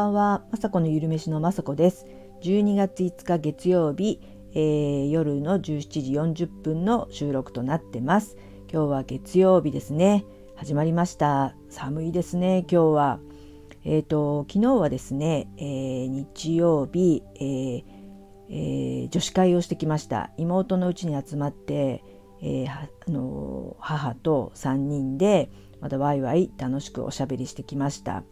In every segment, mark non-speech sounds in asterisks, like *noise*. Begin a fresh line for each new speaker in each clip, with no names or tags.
ばんは、まさこのゆるめしのまさこです。12月5日月曜日、えー、夜の17時40分の収録となってます。今日は月曜日ですね。始まりました。寒いですね、今日は。えっ、ー、と、昨日はですね、えー、日曜日、えーえー、女子会をしてきました。妹のうちに集まって、えー、あの母と3人でまたワイワイ楽しくおしゃべりしてきました。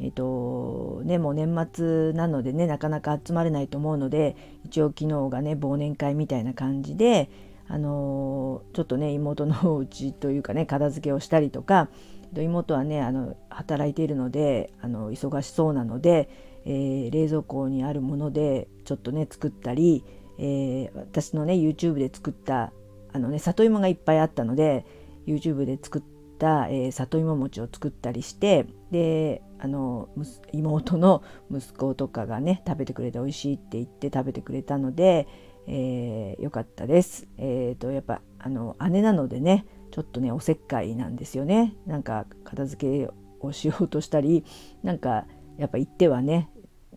えっ、ー、とねもう年末なのでねなかなか集まれないと思うので一応昨日がね忘年会みたいな感じであのちょっとね妹のうちというかね片付けをしたりとか妹はねあの働いているのであの忙しそうなので、えー、冷蔵庫にあるものでちょっとね作ったり、えー、私のね YouTube で作ったあのね里芋がいっぱいあったので YouTube で作った、えー、里芋餅を作ったりしてであの妹の息子とかがね食べてくれて美味しいって言って食べてくれたので、えー、よかったです。えーと、やっぱあの姉なのでねちょっとねおせっかいなんですよね。なんか片付けをしようとしたりなんかやっぱ言ってはね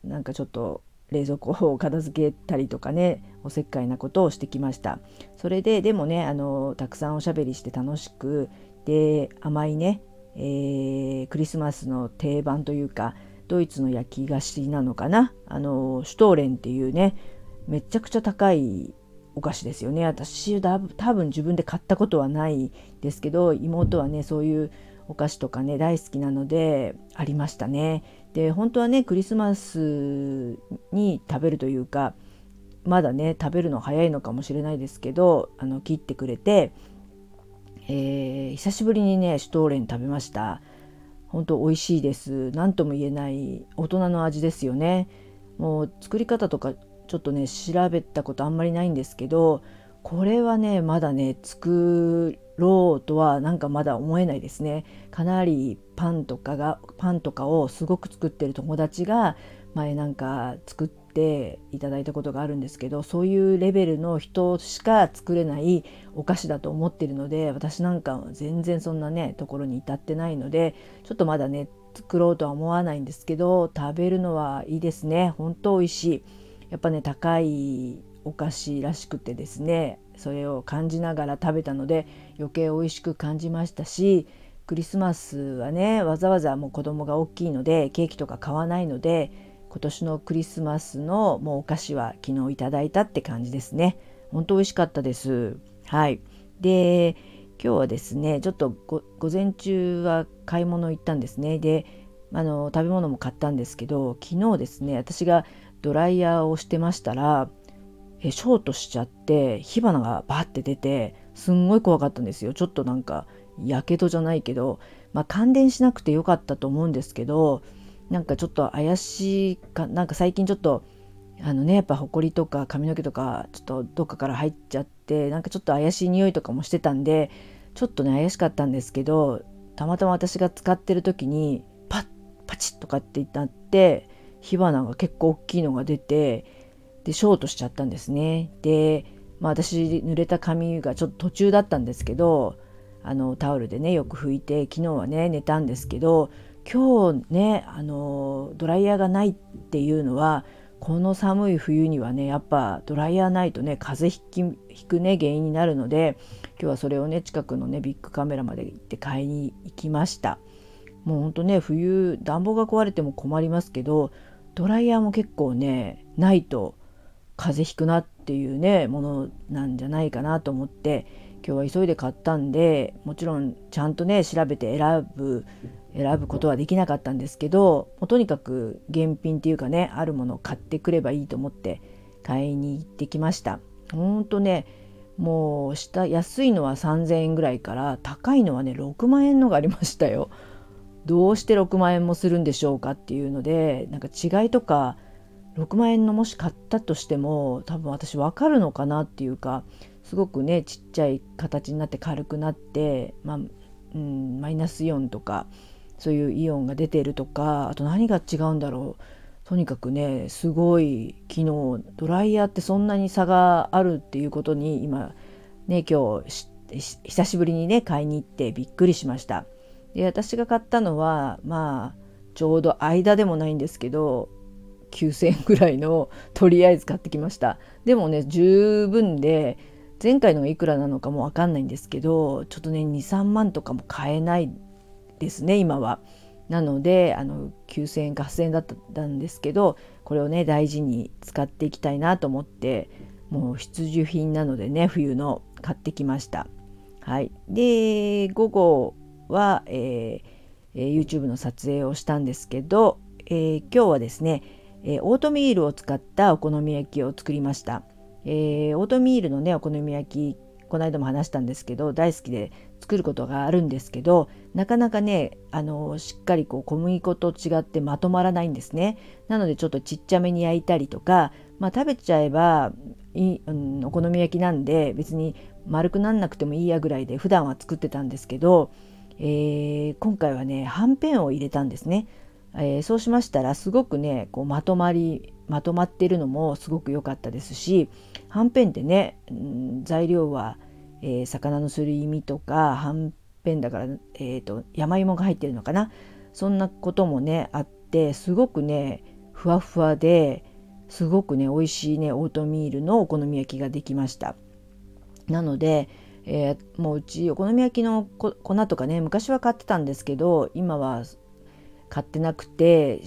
なんかちょっと冷蔵庫を片付けたりとかねおせっかいなことをしてきましたそれででもねあのたくさんおしゃべりして楽しくで甘いねえー、クリスマスの定番というかドイツの焼き菓子なのかな。あのシュトーレンっていうねめちゃくちゃ高いお菓子ですよね。私多分自分で買ったことはないですけど妹はねそういうお菓子とかね大好きなのでありましたね。で本当はねクリスマスに食べるというかまだね食べるの早いのかもしれないですけどあの切ってくれてえー、久しぶりにねシュトーレン食べました。本当美味しいです。何とも言えない大人の味ですよね。もう作り方とかちょっとね調べたことあんまりないんですけどこれはねまだね作ろうとはなんかまだ思えないですね。かなりパンとかがパンとかをすごく作ってる友達が前なんか作っていただいたことがあるんですけどそういうレベルの人しか作れないお菓子だと思ってるので私なんかは全然そんなねところに至ってないのでちょっとまだね作ろうとは思わないんですけど食べるのはいいですね。本当美味しい。やっぱね高いお菓子らしくてですねそれを感じながら食べたので余計美味しく感じましたしクリスマスはねわざわざもう子供が大きいのでケーキとか買わないので今年のクリスマスのもうお菓子は昨日いただいたって感じですね。本当美味しかったです。はい。で、今日はですね、ちょっと午前中は買い物行ったんですね。で、あの食べ物も買ったんですけど、昨日ですね、私がドライヤーをしてましたら、えショートしちゃって火花がバッて出てすんごい怖かったんですよちょっとなんかやけどじゃないけどまあ感電しなくてよかったと思うんですけどなんかちょっと怪しいかなんか最近ちょっとあのねやっぱほこりとか髪の毛とかちょっとどっかから入っちゃってなんかちょっと怪しい匂いとかもしてたんでちょっとね怪しかったんですけどたまたま私が使ってる時にパッパチッとかってなって火花が結構大きいのが出てでショートしちゃったんですね。でまあ私濡れた髪がちょっと途中だったんですけどあのタオルでねよく拭いて昨日はね寝たんですけど今日ねあのドライヤーがないっていうのはこの寒い冬にはねやっぱドライヤーないとね風邪ひくね原因になるので今日はそれをね近くのねビッグカメラまで行って買いに行きました。もうほんとね冬暖房が壊れても困りますけどドライヤーも結構ねないと風邪ひくなっていうねものなんじゃないかなと思って今日は急いで買ったんでもちろんちゃんとね調べて選ぶ選ぶことはできなかったんですけどもうとにかく現品っていうかねあるものを買ってくればいいと思って買いに行ってきました。ほんとねもう下安いのは3000円ぐらいから高いのはね6万円のがありましたよ。どうして6万円もするんでしょうかっていうのでなんか違いとか6万円のもし買ったとしても多分私分かるのかなっていうかすごくねちっちゃい形になって軽くなって、まあうん、マイナスイオンとかそういうイオンが出てるとかあと何が違うんだろうとにかくねすごい昨日ドライヤーってそんなに差があるっていうことに今ね今日久しぶりにね買いに行ってびっくりしました。で私が買ったのはまあちょうど間でもないんですけど9,000円ぐらいのとりあえず買ってきましたでもね十分で前回のがいくらなのかも分かんないんですけどちょっとね23万とかも買えないですね今は。なのであの9,000円か8,000だったんですけどこれをね大事に使っていきたいなと思ってもう必需品なのでね冬の買ってきました。はい、で午後は、えー、YouTube の撮影をしたんですけど、えー、今日はですね、えー、オートミールを使ったお好み焼きを作りました。えー、オートミールのねお好み焼きこの間も話したんですけど大好きで作ることがあるんですけどなかなかねあのしっかりこう小麦粉と違ってまとまらないんですね。なのでちょっとちっちゃめに焼いたりとか、まあ、食べちゃえばい、うん、お好み焼きなんで別に丸くなんなくてもいいやぐらいで普段は作ってたんですけど、えー、今回はねはんぺんを入れたんですね、えー、そうしましたらすごくねこうまとまりまとまってるのもすごく良かったですしはんぺんってね、うん、材料は、えー、魚のすり身とかはんぺんだから、えーと、山芋が入ってるのかな。そんなこともねあってすごくねふわふわですごくね美味しいねオートミールのお好み焼きができました。なので、えー、もううちお好み焼きの粉とかね昔は買ってたんですけど今は買ってなくて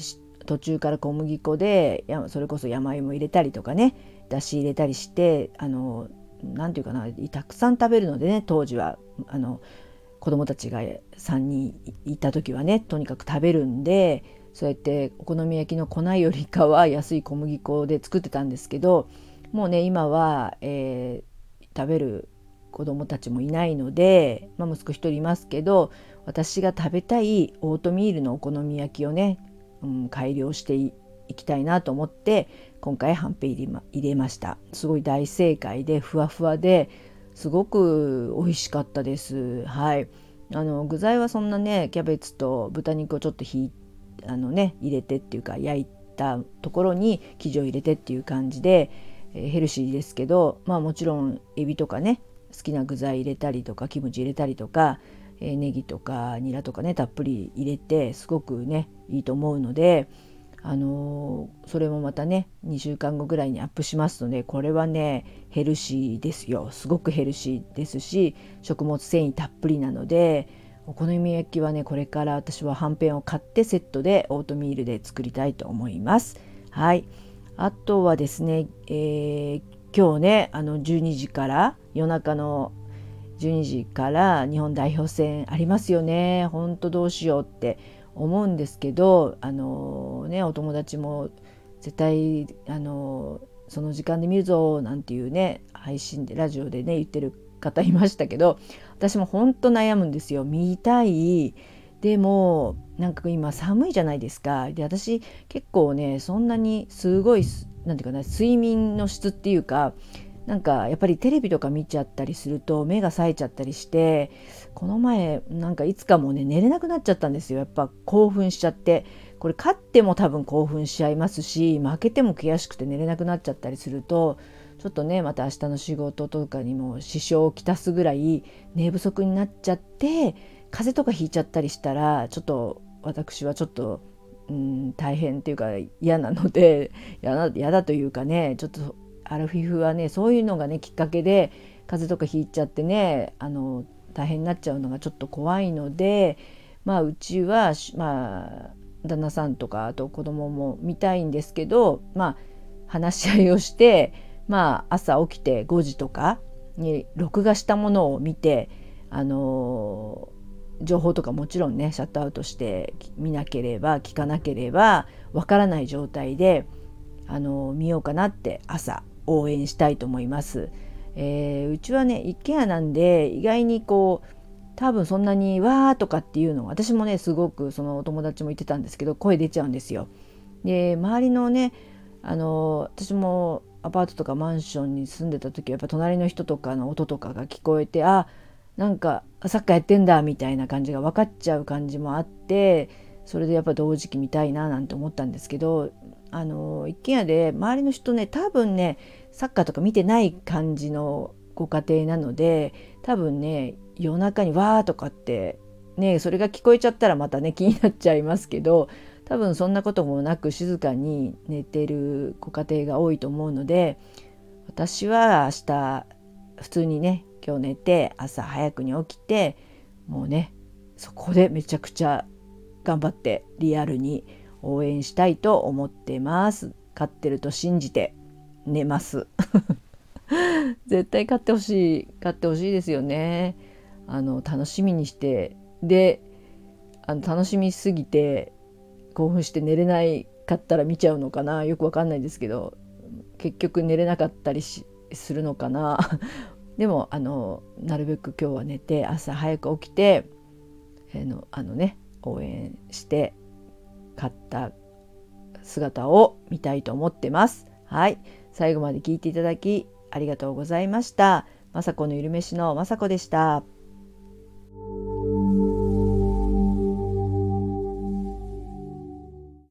途中から小麦粉でそれこそ山芋入れたりとかねだし入れたりしてあの何て言うかなたくさん食べるのでね当時はあの子供たちが3人いた時はねとにかく食べるんでそうやってお好み焼きの粉よりかは安い小麦粉で作ってたんですけどもうね今は、えー、食べる子供たちもいないので、まあ、息子1人いますけど私が食べたいオートミールのお好み焼きをねうん、改良していきたいなと思って今回はんぺん入れま入れました。すごい大正解でふわふわですごく美味しかったです。はい。あの具材はそんなねキャベツと豚肉をちょっとひあのね入れてっていうか焼いたところに生地を入れてっていう感じで、えー、ヘルシーですけどまあもちろんエビとかね好きな具材入れたりとかキムチ入れたりとかえー、ネギとかニラとかねたっぷり入れてすごくねいいと思うので、あのー、それもまたね2週間後ぐらいにアップしますのでこれはねヘルシーですよすごくヘルシーですし食物繊維たっぷりなのでお好み焼きはねこれから私ははんぺんを買ってセットでオートミールで作りたいと思います。はいあとはですね、えー、今日ねあの12時から夜中の12時から日本代表戦ありますよね。ほんとどうしようって思うんですけどあのねお友達も絶対あのその時間で見るぞなんていうね配信でラジオでね言ってる方いましたけど私も本当悩むんですよ。見たい。でもなんか今寒いじゃないですか。で私結構ねそんなにすごい何て言うかな睡眠の質っていうかなんかやっぱりテレビとか見ちゃったりすると目が冴えちゃったりしてこの前なんかいつかもね寝れなくなっちゃったんですよ。やっぱ興奮しちゃって。これ勝っても多分興奮しちゃいますし負けても悔しくて寝れなくなっちゃったりするとちょっとねまた明日の仕事とかにも支障をきたすぐらい寝不足になっちゃって風邪とかひいちゃったりしたらちょっと私はちょっとうん大変っていうか嫌なので嫌だというかねちょっとアラフィフはねそういうのがねきっかけで風邪とかひいちゃってねあの大変になっちゃうのがちょっと怖いのでまあうちはまあ旦那さんとかあと子供も見たいんですけどまあ話し合いをしてまあ朝起きて5時とかに録画したものを見てあの情報とかもちろんねシャットアウトして見なければ聞かなければわからない状態であの見ようかなって朝。応援したいと思います。えー、うちはね一軒家なんで意外にこう多分そんなに「わー」とかっていうの私もねすごくそのお友達も言ってたんですけど声出ちゃうんですよ。で周りのねあの私もアパートとかマンションに住んでた時はやっぱ隣の人とかの音とかが聞こえてあなんかサッカーやってんだみたいな感じが分かっちゃう感じもあってそれでやっぱ同時期見たいななんて思ったんですけどあの一軒家で周りの人ね多分ねサッカーとか見てない感じのご家庭なので多分ね夜中にわーとかってねそれが聞こえちゃったらまたね気になっちゃいますけど多分そんなこともなく静かに寝てるご家庭が多いと思うので私は明日普通にね今日寝て朝早くに起きてもうねそこでめちゃくちゃ頑張ってリアルに応援したいと思ってます。勝ってると信じて寝ます。*laughs* 絶対勝ってほしい勝ってほしいですよね。あの楽しみにしてであの楽しみすぎて興奮して寝れないかったら見ちゃうのかなよくわかんないですけど結局寝れなかったりするのかな *laughs* でもあのなるべく今日は寝て朝早く起きて、えー、のあのね応援して買った姿を見たいと思ってます。はい、最後まで聞いていただきありがとうございました。まさこのゆるめしのまさこでした。